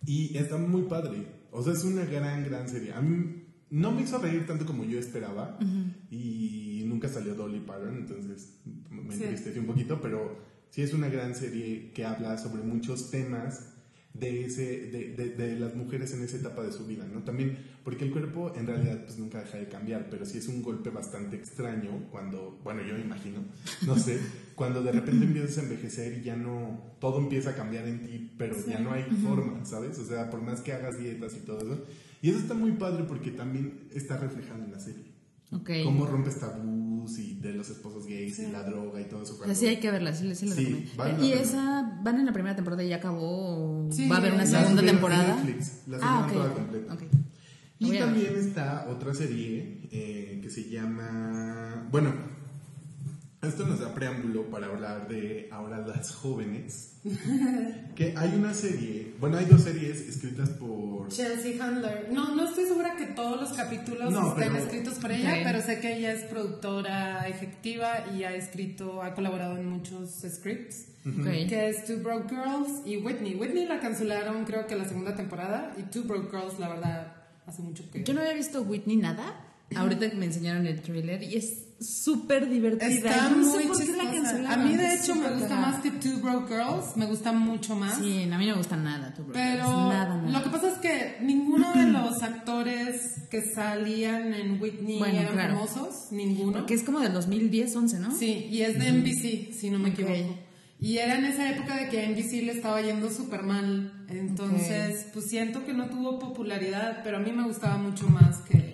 Y está muy padre. O sea, es una gran, gran serie. A mí no me hizo reír tanto como yo esperaba. Y nunca salió Dolly Parton, entonces me Sí. entristecí un poquito. Pero sí es una gran serie que habla sobre muchos temas de, ese, de, de- de las mujeres en esa etapa de su vida, ¿no? También, porque el cuerpo en realidad pues nunca deja de cambiar, pero sí es un golpe bastante extraño cuando, bueno, yo me imagino, no sé, cuando de repente empiezas a envejecer y ya no, todo empieza a cambiar en ti, pero ya no hay forma, ¿sabes? O sea, por más que hagas dietas y todo eso. Y eso está muy padre porque también está reflejado en la serie. Cómo rompes tabús y de los esposos gays y la droga y todo eso. Cuando- sí hay que verla, sí, sí la Sí, la ¿Y esa van en la primera temporada y ya acabó? o Sí, ¿Va a haber una segunda temporada? Netflix, la ah, subieron ok. toda completa. Y también está otra serie eh, que se llama. Bueno, esto nos da preámbulo para hablar de ahora las jóvenes. que hay una serie, bueno, hay dos series escritas por. Chelsea Handler. No, no estoy segura que todos los capítulos No, estén pero- escritos por ella, Ok. pero sé que ella es productora ejecutiva y ha escrito, ha colaborado en muchos scripts. Ok. Que es Two Broke Girls y Whitney. Whitney la cancelaron creo que la segunda temporada y Two Broke Girls la verdad hace mucho que... Yo no había visto Whitney nada. Ahorita me enseñaron el thriller y es súper divertida. Está no sé muy por qué la chistosa. cancelaron. A mí, de hecho, me gusta más que Two Broke Girls. Me gusta mucho más. Sí, a mí no me gusta nada, tu Pero nada, nada. lo que pasa es que ninguno de los actores que salían en Whitney Bueno, eran claro. famosos. Ninguno. Porque es como del 2010, 11, ¿no? Sí, y es de NBC, si no me Ok. equivoco. Y era en esa época de que a NBC le estaba yendo súper mal. Entonces, pues siento que no tuvo popularidad, pero a mí me gustaba mucho más que...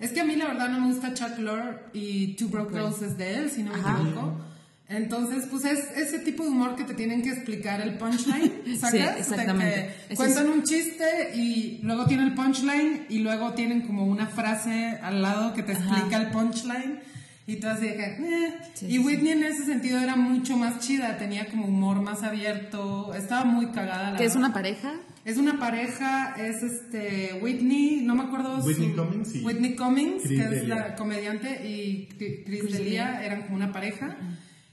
Es que a mí la verdad no me gusta Chuck Lorre y Two Broke Girls es de él, si no me equivoco. Entonces, pues es ese tipo de humor que te tienen que explicar el punchline, ¿sacas? De exactamente. que Ese cuentan un chiste y luego tiene el punchline y luego tienen como una frase al lado que te Ajá. explica el punchline y tú así de que, eh. Sí, y sí, Whitney en ese sentido era mucho más chida, tenía como humor más abierto, estaba muy cagada. La Que es una pareja. Es una pareja, es este Whitney, no me acuerdo Whitney Cummings y Whitney Cummings, Chris que es la comediante, y Chris, Chris D'Elia eran como una pareja.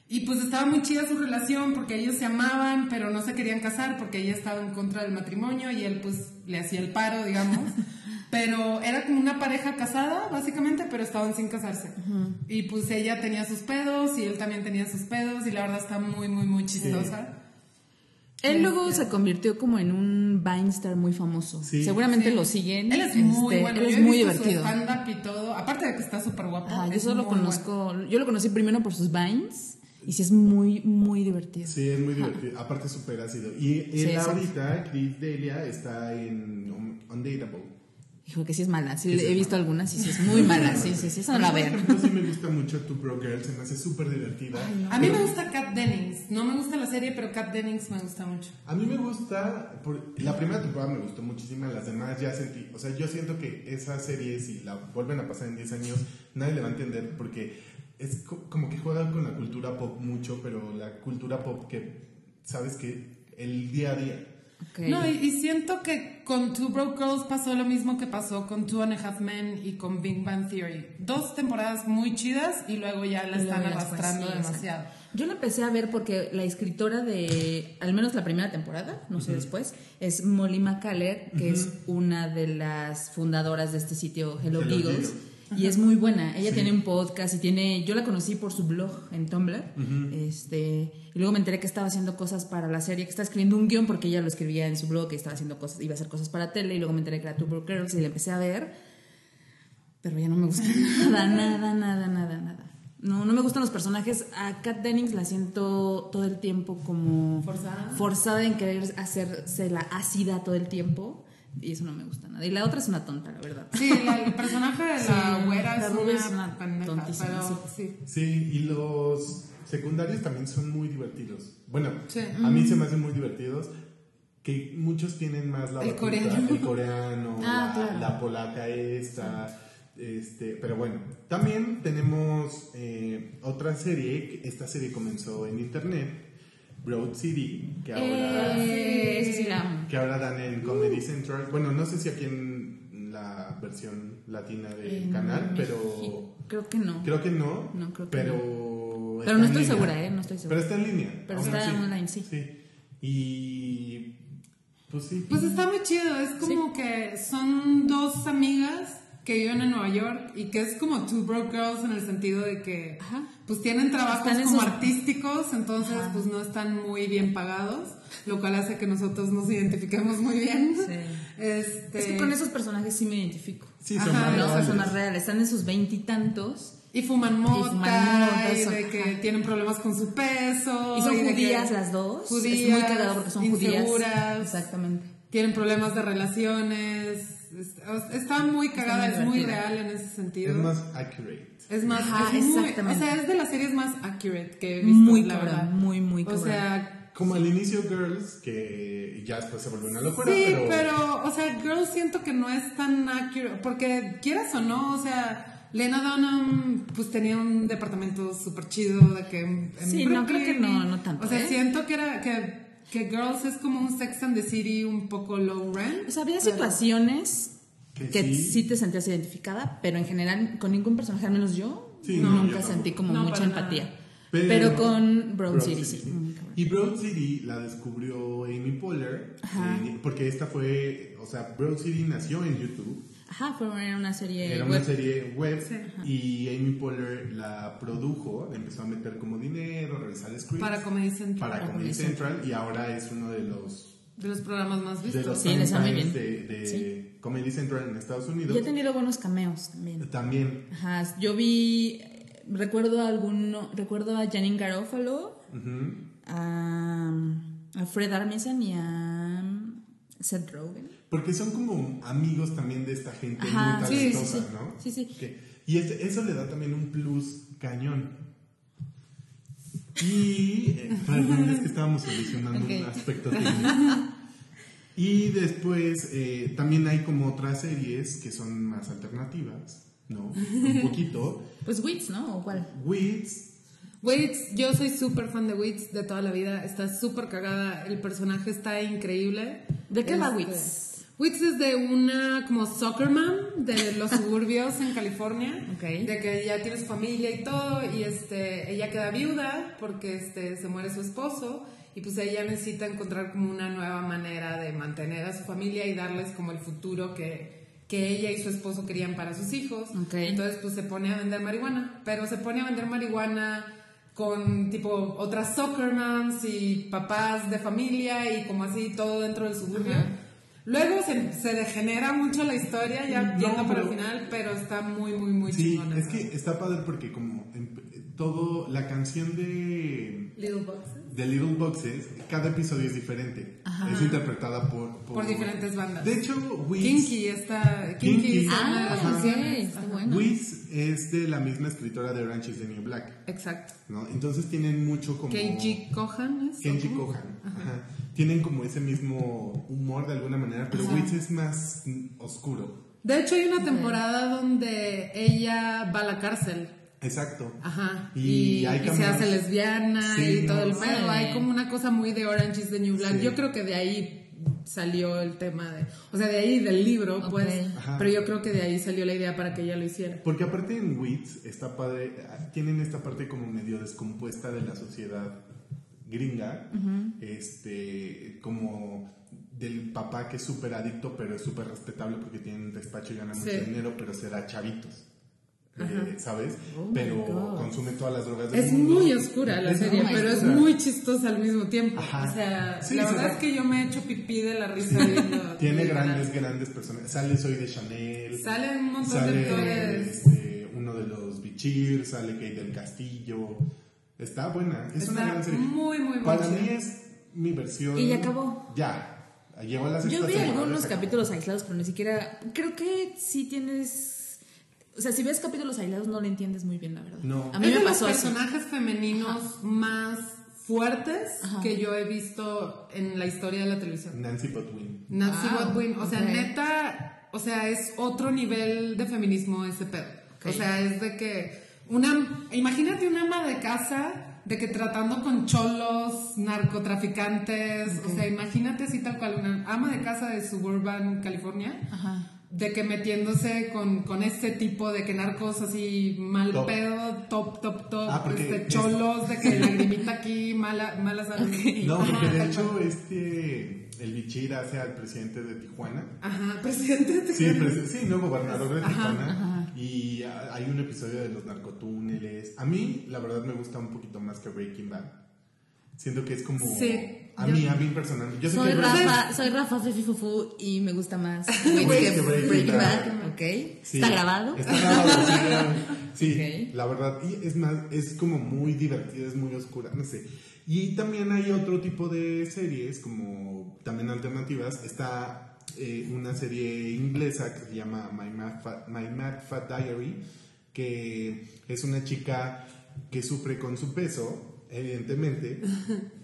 Y pues estaba muy chida su relación porque ellos se amaban, pero no se querían casar porque ella estaba en contra del matrimonio y él pues le hacía el paro, digamos. pero era como una pareja casada, básicamente, pero estaban sin casarse. Y pues ella tenía sus pedos y él también tenía sus pedos y la verdad está muy, muy, muy chistosa. Él luego se convirtió como en un Vinestar muy famoso. Sí. Seguramente Sí. lo siguen. Él es muy este, bueno. Él es muy visto divertido. Su y todo. Aparte de que está súper guapo. Ajá, yo solo lo conozco. Yo lo conocí primero por sus Vines. Y sí es muy, muy divertido. Sí, es muy divertido. Aparte súper ácido. Y él Sí, ahorita, Chris Delia, está en Un- Undateable. Dijo que sí es mala. Sí, he es visto algunas y sí es muy mala. Sí, sí, sí, la Por vean. ejemplo, sí me gusta mucho Two Broke Girls, se me hace súper divertida. A mí me gusta Kat Dennings. No me gusta la serie, pero Kat Dennings me gusta mucho. A mí me gusta, por- la primera temporada me gustó muchísimo, las demás ya sentí, o sea, yo siento que esa serie, si la vuelven a pasar en 10 años, nadie le va a entender porque es co- como que juegan con la cultura pop mucho, pero la cultura pop que, sabes que el día a día. No, y, y siento que con Two Broke Girls pasó lo mismo que pasó con Two and a Half Men y con Big Bang Theory. Dos temporadas muy chidas y luego ya la están arrastrando sí, demasiado. Yo la empecé a ver porque la escritora de, al menos la primera temporada, no sé después, es Molly McCaller, que es una de las fundadoras de este sitio Hello, Hello Giggles. Giggles. Y es muy buena. Ella Sí. tiene un podcast y tiene. Yo la conocí por su blog en Tumblr. este, y luego me enteré que estaba haciendo cosas para la serie, que estaba escribiendo un guion porque ella lo escribía en su blog, que estaba haciendo cosas, iba a hacer cosas para tele. Y luego me enteré que era Two Girls y la empecé a ver. Pero ya no me gusta nada, nada, nada, nada, nada. No, no me gustan los personajes. A Kat Dennings la siento todo el tiempo como ¿Forzada? forzada en querer hacerse la ácida todo el tiempo. Y eso no me gusta nada. Y la otra es una tonta, la verdad. Sí, la- el personaje de la Sí, güera la es, una es una pendeja, tontísima, pero sí. Sí, y los secundarios también son muy divertidos. Bueno, Sí. a mí se me hacen muy divertidos. Que muchos tienen más la El batuta, coreano. el coreano, Ah, la, claro. la polaca esta, este, pero bueno, también tenemos eh, otra serie, que esta serie comenzó en internet, Broad City, que ahora, Eh, sí que ahora dan en Comedy Central. Bueno, no sé si aquí en la versión latina del canal, pero. Creo que no. creo que no, No, creo que pero Pero está no en estoy línea. segura, ¿eh? No estoy segura. Pero está en línea. Pero está así. online, sí. Y pues sí. Pues está muy chido, es como que son dos amigas que viven en Nueva York y que es como Two Broke Girls en el sentido de que Ajá. pues tienen trabajos Están como esos- artísticos, entonces pues no están muy bien pagados, lo cual hace que nosotros nos identifiquemos muy bien. Sí. Este, Es que con esos personajes sí me identifico. Sí, son Ajá, más No, reales. personas reales. Están en sus veintitantos. y fuman mota, y, fuman mota, son- de que ajá. tienen problemas con su peso. Y son que- judías las dos. es Judías, muy cagado porque son judías. inseguras. Exactamente. tienen problemas de relaciones. Es- o- Está muy cagada, muy es muy real en ese sentido. Es más accurate. Es más, Ajá, es muy- o sea, es de las series más accurate que he visto. Muy la cabrón, verdad. muy, muy O cabrón. sea, Como al inicio Girls, que ya después se volvió una locura, sí, pero, pero... o sea, Girls siento que no es tan accurate, porque quieras o no, o sea, Lena Dunham, pues tenía un departamento súper chido de que en, Sí, no, Brooklyn. creo que no- no tanto, O sea, ¿eh? siento que era, que, que Girls es como un Sex and the City un poco low rent. O sea, había pero- situaciones Que que sí. sí. te sentías identificada, pero en general con ningún personaje, al menos yo, Sí, no, nunca sentí como No, mucha nada. empatía. Pero- Pero, con Broad, Broad City, City, sí. Y Broad City la descubrió Amy Poehler, Ajá. eh, porque esta fue, o sea, Broad City nació en YouTube. Ajá, fue una serie Era web. una serie web y Amy Poehler la produjo, empezó a meter como dinero, revisar scripts Para Comedy Central. para Para Comedy Comedy Central y ahora es uno de los De los programas más de vistos. los Sí, les bien. de, de Comedy Central en Estados Unidos. Y ha tenido buenos cameos también. También. Ajá, yo vi, recuerdo a alguno, recuerdo a Janine Garofalo, a, a Fred Armisen y a Seth Rogen. Porque son como amigos también de esta gente Ajá, muy sí, sí, talentosa, sí. ¿no? Sí, sí. Que- y este- eso le da también un plus cañón. Y, eh, perdón, es que estábamos solucionando un aspecto técnico. Y después eh, también hay como otras series que son más alternativas, ¿no? Un poquito. Pues Wits, ¿no? ¿O cuál? Wits, Wits, yo soy súper fan de Wits de toda la vida. Está súper cagada. El personaje está increíble. ¿De qué va Este, Wits? Wits es de una como soccer mom de los suburbios en California. Ok. De que ya tiene su familia y todo. Y este, ella queda viuda porque este, se muere su esposo. Y pues ella necesita encontrar como una nueva manera de mantener a su familia y darles como el futuro que, que ella y su esposo querían para sus hijos. Ok. Entonces pues se pone a vender marihuana. Pero se pone a vender marihuana con tipo otras soccer moms y papás de familia y como así todo dentro del suburbio. Luego se, se degenera mucho la historia, ya No, yendo para el final, pero está muy, muy, muy sí, chingona. es que está padre porque como em- todo, la canción de, Little Boxes. De Little Boxes, cada episodio es diferente. Es interpretada por, Por diferentes bandas. De hecho, Wits, Kinky, esta, Kinky, Kinky. Ah, canciones. ok, está Ajá. bueno. Wits es de la misma escritora de Orange is the New Black, Exacto. ¿no? Entonces tienen mucho como... Keiji Kohan es. Kenji. Kohan. Ajá. Tienen como ese mismo humor de alguna manera, pero Wits es más oscuro. De hecho, hay una temporada donde ella va a la cárcel. Exacto. Ajá. Y Y, hay y se hace lesbiana Sí, y todo no, el sí. pedo. Hay como una cosa muy de Orange is the New Black. Sí. Yo creo que de ahí salió el tema de. O sea, de ahí del libro, Ok. pues. Ajá. Pero yo creo que de ahí salió la idea para que ella lo hiciera. Porque aparte en Wits está padre, tienen esta parte como medio descompuesta de la sociedad gringa, este, como del papá que es súper adicto, pero es súper respetable porque tiene un despacho y gana mucho dinero, pero se da chavitos. Eh, ¿Sabes? Oh pero consume todas las drogas del Es mundo. muy oscura la Es serie, pero es muy chistosa al mismo tiempo. Ajá. O sea, Sí, la verdad da- es que yo me he hecho pipí de la risa viendo. Tiene grandes, grandes personas. Sale Soy de Chanel. Salen un montón de Sale actores. este, uno de los Bichir, sale Kate del Castillo. Está buena, es una gran serie. muy, muy, muy Para mí es mi versión. Y ya acabó. Ya. Llegó a la Yo vi algunos capítulos aislados, pero ni siquiera. Creo que sí tienes. O sea, si ves capítulos aislados no lo entiendes muy bien, la verdad. No. A mí es me de pasó los personajes femeninos más fuertes Ajá. que yo he visto en la historia de la televisión. Nancy Botwin. Nancy Wow, Botwin, o sea, neta, o sea, es otro nivel de feminismo ese pedo. O sea, es de que una, imagínate una ama de casa de que tratando con cholos, narcotraficantes, o sea, imagínate así tal cual, una ama de casa de Suburban, California, Ajá. De que metiéndose con, con este tipo de que narcos así mal Top. pedo, top, top, top, Ah, este, es- cholos, de que lagrimita aquí, mala, mala. No, porque de hecho este el Bichir hace al presidente de Tijuana. Ajá, presidente de Sí, pres- sí, no, gobernador de Ajá, Tijuana. Y hay un episodio de los narcotúneles. A mí, la verdad, me gusta un poquito más que Breaking Bad. Siento que es como. Sí, a yo- mí, a mí personalmente. Yo sé Soy que Rafa, soy Rafa Fefi Fufu y me gusta más que Breaking Bad. ¿Ok? Sí, ¿Está grabado? Está grabado, sí, claro. Sí, Ok. la verdad. Y es más, es como muy divertida, es muy oscura, no sé. Y también hay otro tipo de series, como también alternativas. Está eh, una serie inglesa que se llama My Mad, Fat, My Mad Fat Diary, que es una chica que sufre con su peso, evidentemente.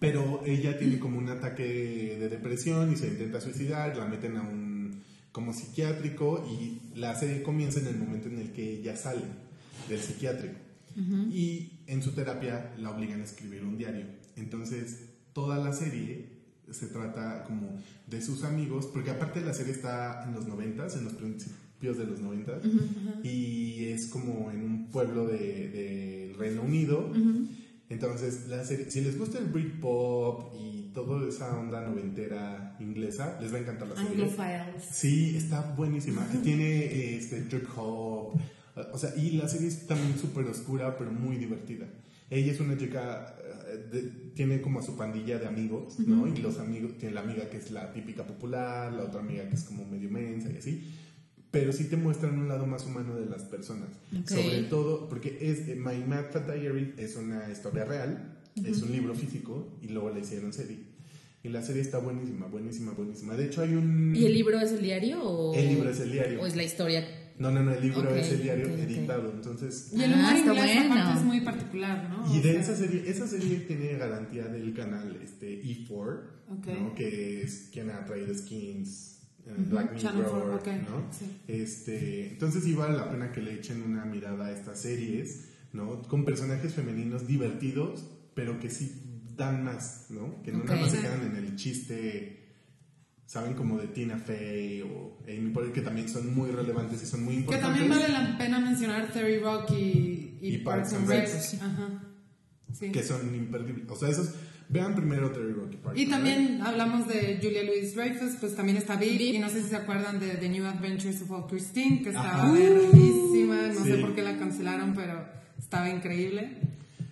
Pero ella tiene como un ataque de depresión y se intenta suicidar, la meten a un como psiquiátrico y la serie comienza en el momento en el que ella sale del psiquiátrico. Y en su terapia la obligan a escribir un diario. Entonces, toda la serie se trata como de sus amigos, porque aparte la serie está en los noventas, en los principios de los noventas, y es como en un pueblo del de, Reino Unido. Entonces, la serie, si les gusta el Britpop y toda esa onda noventera inglesa, les va a encantar la serie. Anglophiles. Sí, está buenísima. Tiene este trip hop, o sea, y la serie es también súper oscura, pero muy divertida. Ella es una chica, eh, de- tiene como a su pandilla de amigos, ¿no? Y los amigos, tiene la amiga que es la típica popular, la otra amiga que es como medio mensa y así. Pero sí te muestran un lado más humano de las personas. Ok. Sobre todo, porque es eh, My Mad Fat Diary es una historia real, es un libro físico y luego le hicieron serie. Y la serie está buenísima, buenísima, buenísima. De hecho, hay un. ¿Y el libro es el diario o...? El libro es el diario. ¿O es la historia? No, no, no, el libro Ok, es el diario ok, ok. editado. Entonces, Y el Ah, humor está inglés bueno. aparte es muy particular, ¿no? y O de sea, esa serie, esa serie tiene garantía del canal este, E4, Ok. ¿no? que es quien ha traído skins, Black Mirror, 4, ok, ¿no? sí. Este, entonces sí vale la pena que le echen una mirada a estas series, ¿no? Con personajes femeninos divertidos, pero que sí dan más, ¿no? Que no nada Ok. más se quedan en el chiste, ¿saben? Como de Tina Fey o Amy Poehler, que también son muy relevantes y son muy Que importantes. también vale la pena mencionar Terry Rock y, Y Parks and Rec. Ajá. Sí. que son imperdibles. O sea, esos. Vean primero Terry Rock y Parks Y también hablamos de Julia Louis Dreyfus, pues también está Big, y no sé si se acuerdan de The New Adventures of All Christine, que estaba Ajá. verguísima, no Sí. sé por qué la cancelaron, pero estaba increíble.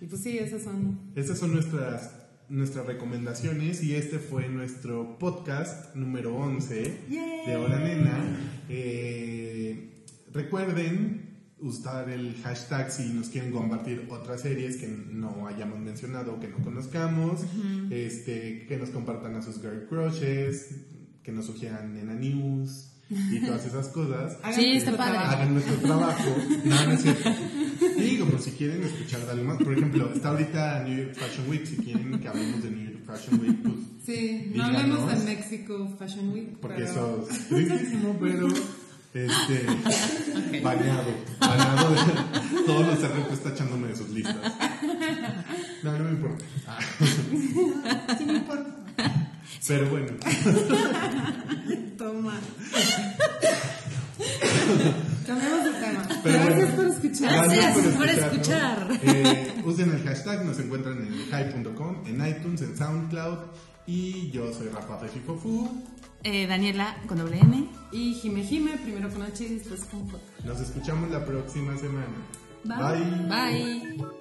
Y pues sí, esas son... Esas son nuestras, nuestras recomendaciones y este fue nuestro podcast número 11 de Hora Nena. Eh, recuerden usar el hashtag si nos quieren compartir otras series que no hayamos mencionado o que no conozcamos, este, que nos compartan a sus girl crushes, que nos sugieran Nena News y todas esas cosas. Hagan Sí, está padre. hagan nuestro trabajo. No, no es cierto. Y como si quieren escuchar de algo más, por ejemplo, está ahorita New York Fashion Week, si quieren que hablemos de New York Fashion Week, pues, Sí, no Díganos. hablemos de México Fashion Week, porque pero... eso es tristísimo, pero este, bañado, bañado de todos los cerritos está echándome de sus listas. No, no me importa. Ah. Sí me importa. Pero bueno, Toma. Cambiamos de tema. Pero Gracias bueno. por escuchar. Gracias por escuchar. Eh, usen el hashtag, nos encuentran en hype.com, en iTunes, en SoundCloud. Y yo soy Rafa Fefifofu. Eh, Daniela con doble N. Y Jime Jime, primero con H y después con J. Nos escuchamos la próxima semana. Bye. Bye.